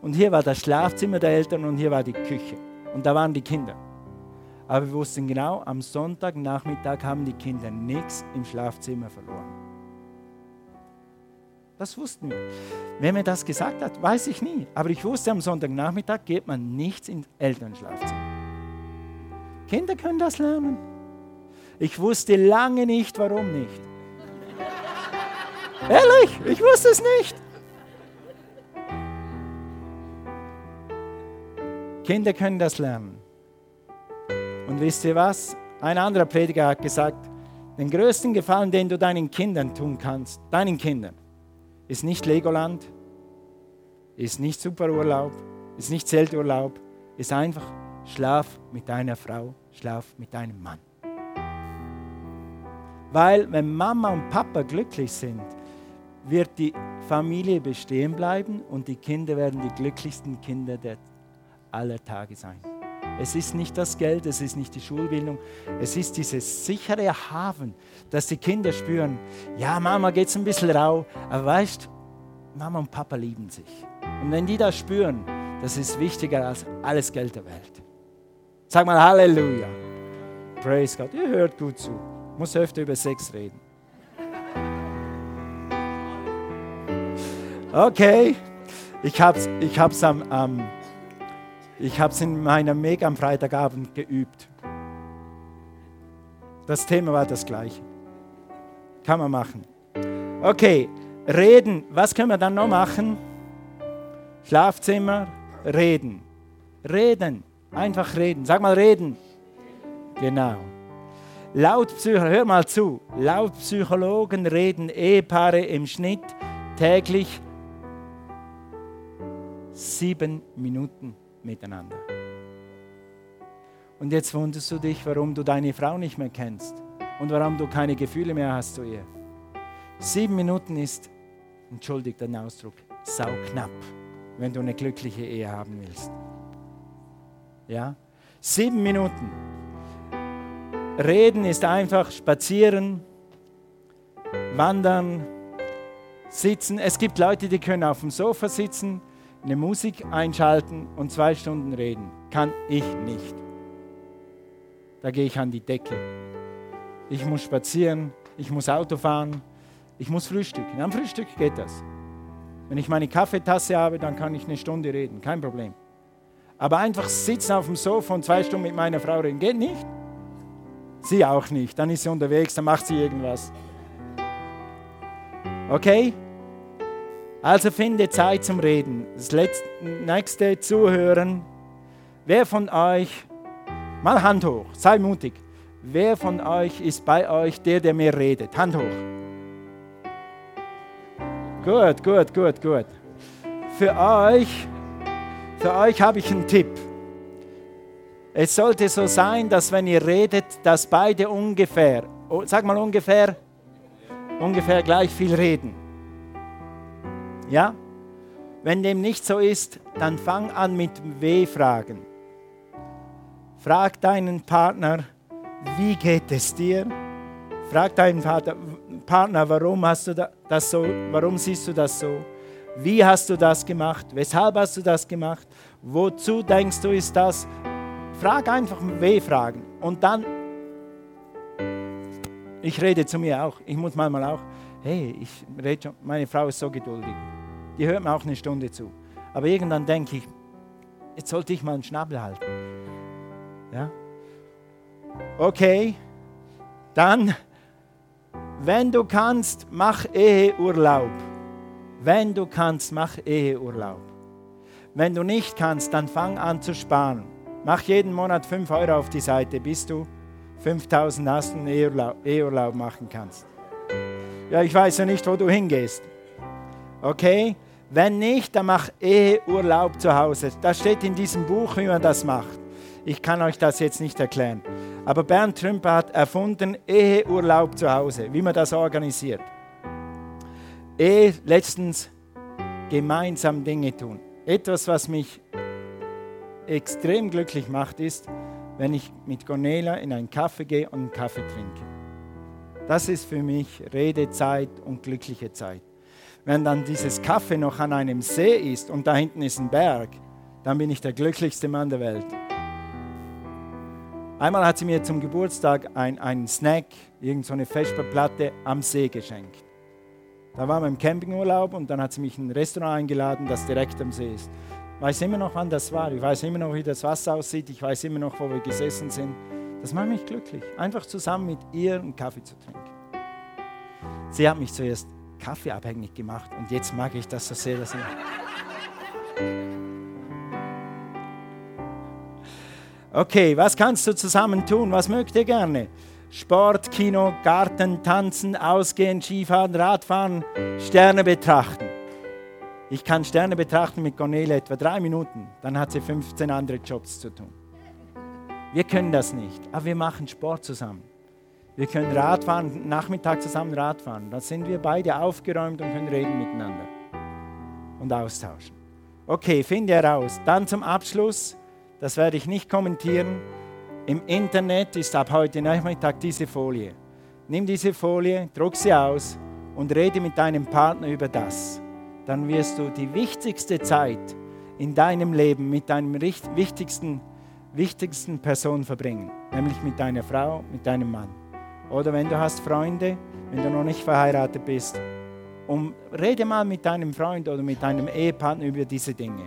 und hier war das Schlafzimmer der Eltern und hier war die Küche. Und da waren die Kinder. Aber wir wussten genau, am Sonntagnachmittag haben die Kinder nichts im Schlafzimmer verloren. Das wussten wir. Wer mir das gesagt hat, weiß ich nie. Aber ich wusste, am Sonntagnachmittag geht man nichts ins Elternschlafzimmer. Kinder können das lernen. Ich wusste lange nicht, warum nicht. Ehrlich, ich wusste es nicht. Kinder können das lernen. Und wisst ihr was? Ein anderer Prediger hat gesagt, den größten Gefallen, den du deinen Kindern tun kannst, deinen Kindern, ist nicht Legoland, ist nicht Superurlaub, ist nicht Zelturlaub, ist einfach Schlaf mit deiner Frau, Schlaf mit deinem Mann. Weil wenn Mama und Papa glücklich sind, wird die Familie bestehen bleiben und die Kinder werden die glücklichsten Kinder der aller Tage sein. Es ist nicht das Geld, es ist nicht die Schulbildung, es ist dieses sichere Hafen, dass die Kinder spüren, ja, Mama geht es ein bisschen rau, aber weißt, Mama und Papa lieben sich. Und wenn die das spüren, das ist wichtiger als alles Geld der Welt. Sag mal Halleluja. Praise God. Ihr hört gut zu. Muss öfter über Sex reden. Okay, ich habe es ich hab's am, am ich hab's in meiner Meg am Freitagabend geübt. Das Thema war das gleiche. Kann man machen. Okay, reden. Was können wir dann noch machen? Schlafzimmer, reden. Reden. Einfach reden. Sag mal reden. Genau. Laut Psychologen, hör mal zu. Laut Psychologen reden Ehepaare im Schnitt täglich sieben Minuten miteinander. Und jetzt wunderst du dich, warum du deine Frau nicht mehr kennst und warum du keine Gefühle mehr hast zu ihr. Sieben Minuten ist, entschuldigt den Ausdruck, sauknapp, wenn du eine glückliche Ehe haben willst. Ja? Sieben Minuten. Reden ist einfach spazieren, wandern, sitzen. Es gibt Leute, die können auf dem Sofa sitzen, eine Musik einschalten und zwei Stunden reden. Kann ich nicht. Da gehe ich an die Decke. Ich muss spazieren, ich muss Auto fahren, ich muss frühstücken. Am Frühstück geht das. Wenn ich meine Kaffeetasse habe, dann kann ich eine Stunde reden, kein Problem. Aber einfach sitzen auf dem Sofa und zwei Stunden mit meiner Frau reden, geht nicht. Sie auch nicht. Dann ist sie unterwegs, dann macht sie irgendwas. Okay? Also finde Zeit zum Reden. Das letzte, nächste Zuhören. Wer von euch, mal Hand hoch, sei mutig. Wer von euch ist bei euch der, der mehr redet? Hand hoch. Gut, gut, gut, gut. Für euch, für euch habe ich einen Tipp. Es sollte so sein, dass wenn ihr redet, dass beide ungefähr, oh, sag mal ungefähr, ungefähr gleich viel reden. Ja? Wenn dem nicht so ist, dann fang an mit W-Fragen. Frag deinen Partner, wie geht es dir? Frag deinen Partner, warum hast du das so, warum siehst du das so? Wie hast du das gemacht? Weshalb hast du das gemacht? Wozu denkst du ist das? Frag einfach W-Fragen. Und dann, ich rede zu mir auch, ich muss manchmal auch, hey, ich rede schon, meine Frau ist so geduldig die hört mir auch eine Stunde zu. Aber irgendwann denke ich, jetzt sollte ich mal einen Schnabel halten. Ja? Okay, dann, wenn du kannst, mach Eheurlaub. Wenn du kannst, mach Eheurlaub. Wenn du nicht kannst, dann fang an zu sparen. Mach jeden Monat 5 Euro auf die Seite, bis du 5000 hast und Eheurlaub, Eheurlaub machen kannst. Ja, ich weiß ja nicht, wo du hingehst. Okay? Wenn nicht, dann mach Eheurlaub zu Hause. Das steht in diesem Buch, wie man das macht. Ich kann euch das jetzt nicht erklären. Aber Bernd Trümper hat erfunden Eheurlaub zu Hause, wie man das organisiert. Ehe letztens gemeinsam Dinge tun. Etwas, was mich extrem glücklich macht, ist, wenn ich mit Cornelia in einen Kaffee gehe und einen Kaffee trinke. Das ist für mich Redezeit und glückliche Zeit. Wenn dann dieses Kaffee noch an einem See ist und da hinten ist ein Berg, dann bin ich der glücklichste Mann der Welt. Einmal hat sie mir zum Geburtstag einen Snack, irgendeine so Vesperplatte am See geschenkt. Da waren wir im Campingurlaub und dann hat sie mich in ein Restaurant eingeladen, das direkt am See ist. Ich weiß immer noch, wann das war. Ich weiß immer noch, wie das Wasser aussieht. Ich weiß immer noch, wo wir gesessen sind. Das macht mich glücklich, einfach zusammen mit ihr einen Kaffee zu trinken. Sie hat mich zuerst Kaffee abhängig gemacht und jetzt mag ich das so sehr, dass. Okay, was kannst du zusammen tun? Was mögt ihr gerne? Sport, Kino, Garten, Tanzen, Ausgehen, Skifahren, Radfahren, Sterne betrachten. Ich kann Sterne betrachten mit Cornelia etwa drei Minuten, dann hat sie 15 andere Jobs zu tun. Wir können das nicht, aber wir machen Sport zusammen. Wir können Radfahren, Nachmittag zusammen Radfahren. Dann sind wir beide aufgeräumt und können reden miteinander und austauschen. Okay, finde heraus. Dann zum Abschluss, das werde ich nicht kommentieren. Im Internet ist ab heute Nachmittag diese Folie. Nimm diese Folie, druck sie aus und rede mit deinem Partner über das. Dann wirst du die wichtigste Zeit in deinem Leben mit deinem wichtigsten, wichtigsten Person verbringen, nämlich mit deiner Frau, mit deinem Mann. Oder wenn du hast Freunde, wenn du noch nicht verheiratet bist, um, rede mal mit deinem Freund oder mit deinem Ehepartner über diese Dinge.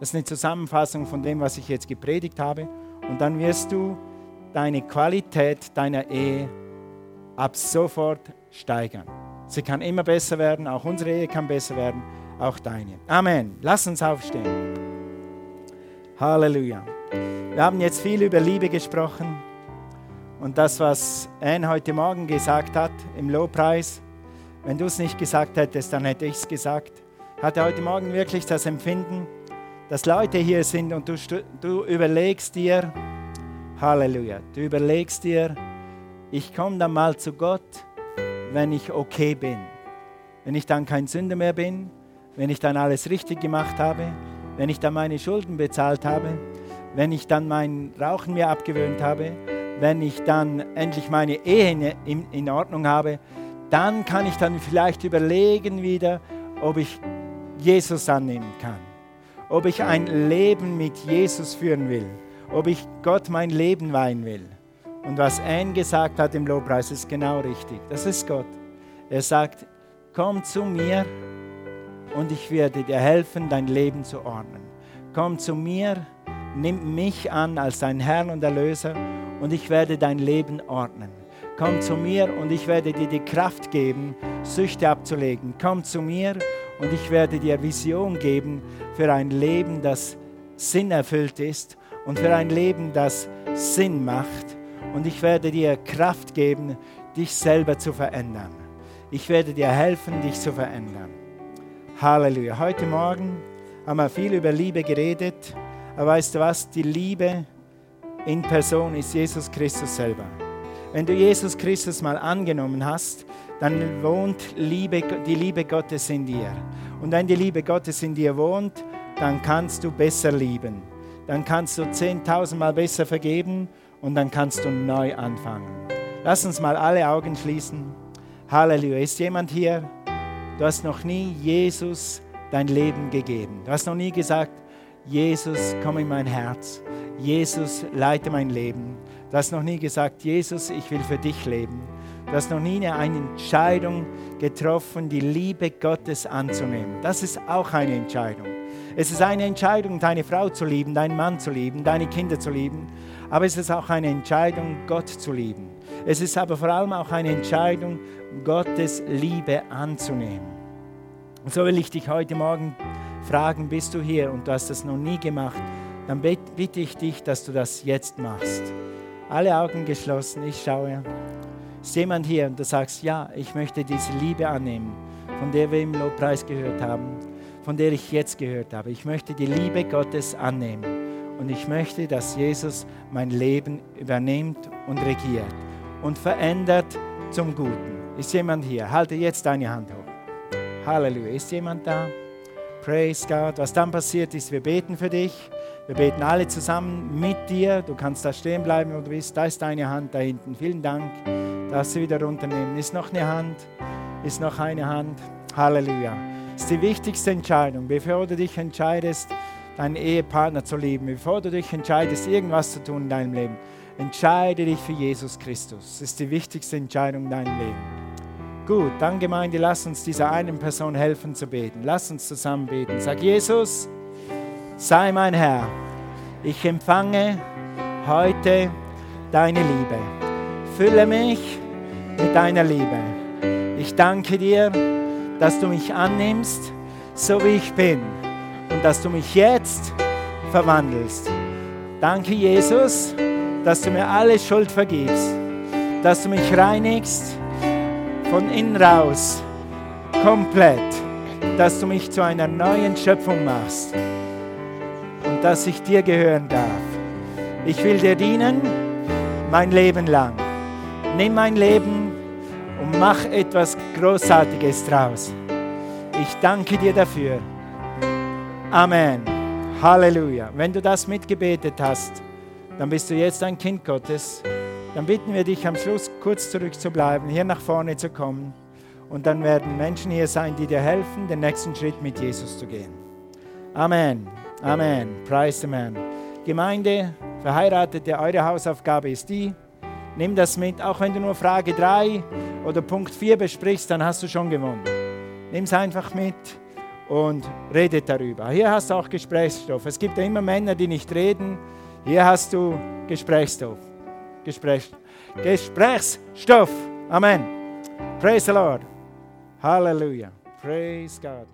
Das ist eine Zusammenfassung von dem, was ich jetzt gepredigt habe. Und dann wirst du deine Qualität deiner Ehe ab sofort steigern. Sie kann immer besser werden, auch unsere Ehe kann besser werden, auch deine. Amen. Lass uns aufstehen. Halleluja. Wir haben jetzt viel über Liebe gesprochen. Und das, was Anne heute Morgen gesagt hat im Lobpreis, wenn du es nicht gesagt hättest, dann hätte ich es gesagt. Hatte heute Morgen wirklich das Empfinden, dass Leute hier sind und du, du überlegst dir, Halleluja, du überlegst dir, ich komme dann mal zu Gott, wenn ich okay bin. Wenn ich dann kein Sünder mehr bin, wenn ich dann alles richtig gemacht habe, wenn ich dann meine Schulden bezahlt habe, wenn ich dann mein Rauchen mir abgewöhnt habe, wenn ich dann endlich meine Ehe in, in Ordnung habe, dann kann ich dann vielleicht überlegen wieder, ob ich Jesus annehmen kann, ob ich ein Leben mit Jesus führen will, ob ich Gott mein Leben weihen will. Und was Anne gesagt hat im Lobpreis ist genau richtig. Das ist Gott. Er sagt, komm zu mir und ich werde dir helfen, dein Leben zu ordnen. Komm zu mir, nimm mich an als dein Herrn und Erlöser und ich werde dein Leben ordnen. Komm zu mir und ich werde dir die Kraft geben, Süchte abzulegen. Komm zu mir und ich werde dir Vision geben für ein Leben, das sinnerfüllt ist und für ein Leben, das Sinn macht. Und ich werde dir Kraft geben, dich selber zu verändern. Ich werde dir helfen, dich zu verändern. Halleluja. Heute Morgen haben wir viel über Liebe geredet. Aber weißt du was? Die Liebe in Person ist Jesus Christus selber. Wenn du Jesus Christus mal angenommen hast, dann wohnt Liebe, die Liebe Gottes in dir. Und wenn die Liebe Gottes in dir wohnt, dann kannst du besser lieben. Dann kannst du zehntausendmal besser vergeben und dann kannst du neu anfangen. Lass uns mal alle Augen schließen. Halleluja. Ist jemand hier? Du hast noch nie Jesus dein Leben gegeben. Du hast noch nie gesagt, Jesus, komm in mein Herz. Jesus, leite mein Leben. Du hast noch nie gesagt, Jesus, ich will für dich leben. Du hast noch nie eine Entscheidung getroffen, die Liebe Gottes anzunehmen. Das ist auch eine Entscheidung. Es ist eine Entscheidung, deine Frau zu lieben, deinen Mann zu lieben, deine Kinder zu lieben. Aber es ist auch eine Entscheidung, Gott zu lieben. Es ist aber vor allem auch eine Entscheidung, Gottes Liebe anzunehmen. Und so will ich dich heute Morgen fragen, bist du hier und du hast das noch nie gemacht, dann bitte ich dich, dass du das jetzt machst. Alle Augen geschlossen, ich schaue. Ist jemand hier und du sagst, ja, ich möchte diese Liebe annehmen, von der wir im Lobpreis gehört haben, von der ich jetzt gehört habe. Ich möchte die Liebe Gottes annehmen und ich möchte, dass Jesus mein Leben übernimmt und regiert und verändert zum Guten. Ist jemand hier? Halte jetzt deine Hand hoch. Halleluja. Ist jemand da? Praise God. Was dann passiert ist, wir beten für dich. Wir beten alle zusammen mit dir. Du kannst da stehen bleiben, wo du bist. Da ist deine Hand da hinten. Vielen Dank. Darfst du wieder runternehmen. Ist noch eine Hand? Ist noch eine Hand? Halleluja. Ist die wichtigste Entscheidung. Bevor du dich entscheidest, deinen Ehepartner zu lieben, bevor du dich entscheidest, irgendwas zu tun in deinem Leben, entscheide dich für Jesus Christus. Das ist die wichtigste Entscheidung in deinem Leben. Gut, dann Gemeinde, lass uns dieser einen Person helfen zu beten. Lass uns zusammen beten. Sag Jesus, sei mein Herr. Ich empfange heute deine Liebe. Fülle mich mit deiner Liebe. Ich danke dir, dass du mich annimmst, so wie ich bin und dass du mich jetzt verwandelst. Danke, Jesus, dass du mir alle Schuld vergibst, dass du mich reinigst von innen raus, komplett, dass du mich zu einer neuen Schöpfung machst dass ich dir gehören darf. Ich will dir dienen mein Leben lang. Nimm mein Leben und mach etwas Großartiges draus. Ich danke dir dafür. Amen. Halleluja. Wenn du das mitgebetet hast, dann bist du jetzt ein Kind Gottes. Dann bitten wir dich am Schluss kurz zurückzubleiben, hier nach vorne zu kommen. Und dann werden Menschen hier sein, die dir helfen, den nächsten Schritt mit Jesus zu gehen. Amen. Amen. Praise the man. Gemeinde, Verheiratete, eure Hausaufgabe ist die, nimm das mit. Auch wenn du nur Frage 3 oder Punkt 4 besprichst, dann hast du schon gewonnen. Nimm es einfach mit und redet darüber. Hier hast du auch Gesprächsstoff. Es gibt ja immer Männer, die nicht reden. Hier hast du Gesprächsstoff. Gespräch, Gesprächsstoff. Amen. Praise the Lord. Hallelujah. Praise God.